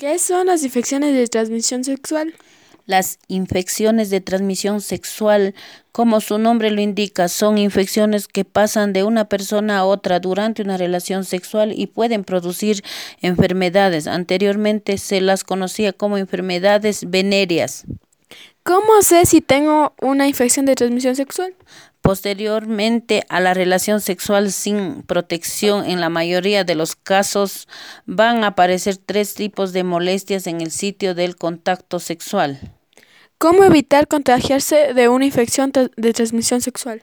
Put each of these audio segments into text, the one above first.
¿Qué son las infecciones de transmisión sexual? Las infecciones de transmisión sexual, como su nombre lo indica, son infecciones que pasan de una persona a otra durante una relación sexual y pueden producir enfermedades. Anteriormente se las conocía como enfermedades venéreas. ¿Cómo sé si tengo una infección de transmisión sexual? Posteriormente a la relación sexual sin protección, en la mayoría de los casos van a aparecer tres tipos de molestias en el sitio del contacto sexual. ¿Cómo evitar contagiarse de una infección de transmisión sexual?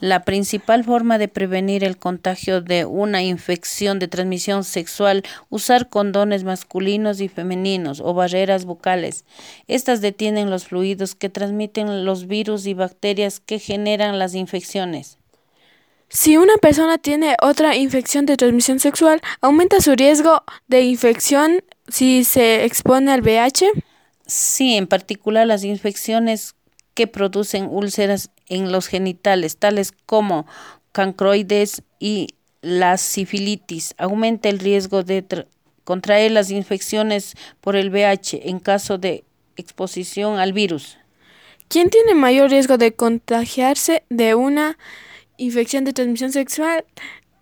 La principal forma de prevenir el contagio de una infección de transmisión sexual, usar condones masculinos y femeninos o barreras bucales. Estas detienen los fluidos que transmiten los virus y bacterias que generan las infecciones. Si una persona tiene otra infección de transmisión sexual, ¿aumenta su riesgo de infección si se expone al VIH? Sí, en particular las infecciones que producen úlceras en los genitales, tales como cancroides y la sifilitis. Aumenta el riesgo de contraer las infecciones por el VIH en caso de exposición al virus. ¿Quién tiene mayor riesgo de contagiarse de una infección de transmisión sexual?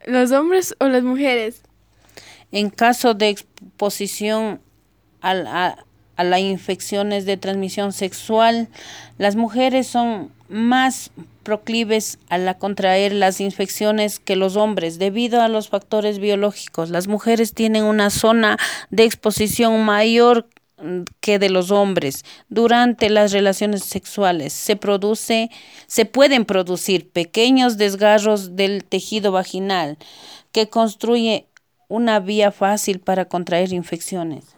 ¿Los hombres o las mujeres? En caso de exposición al, a las infecciones de transmisión sexual. Las mujeres son más proclives a la contraer las infecciones que los hombres debido a los factores biológicos. Las mujeres tienen una zona de exposición mayor que de los hombres durante las relaciones sexuales se produce se pueden producir pequeños desgarros del tejido vaginal que construye una vía fácil para contraer infecciones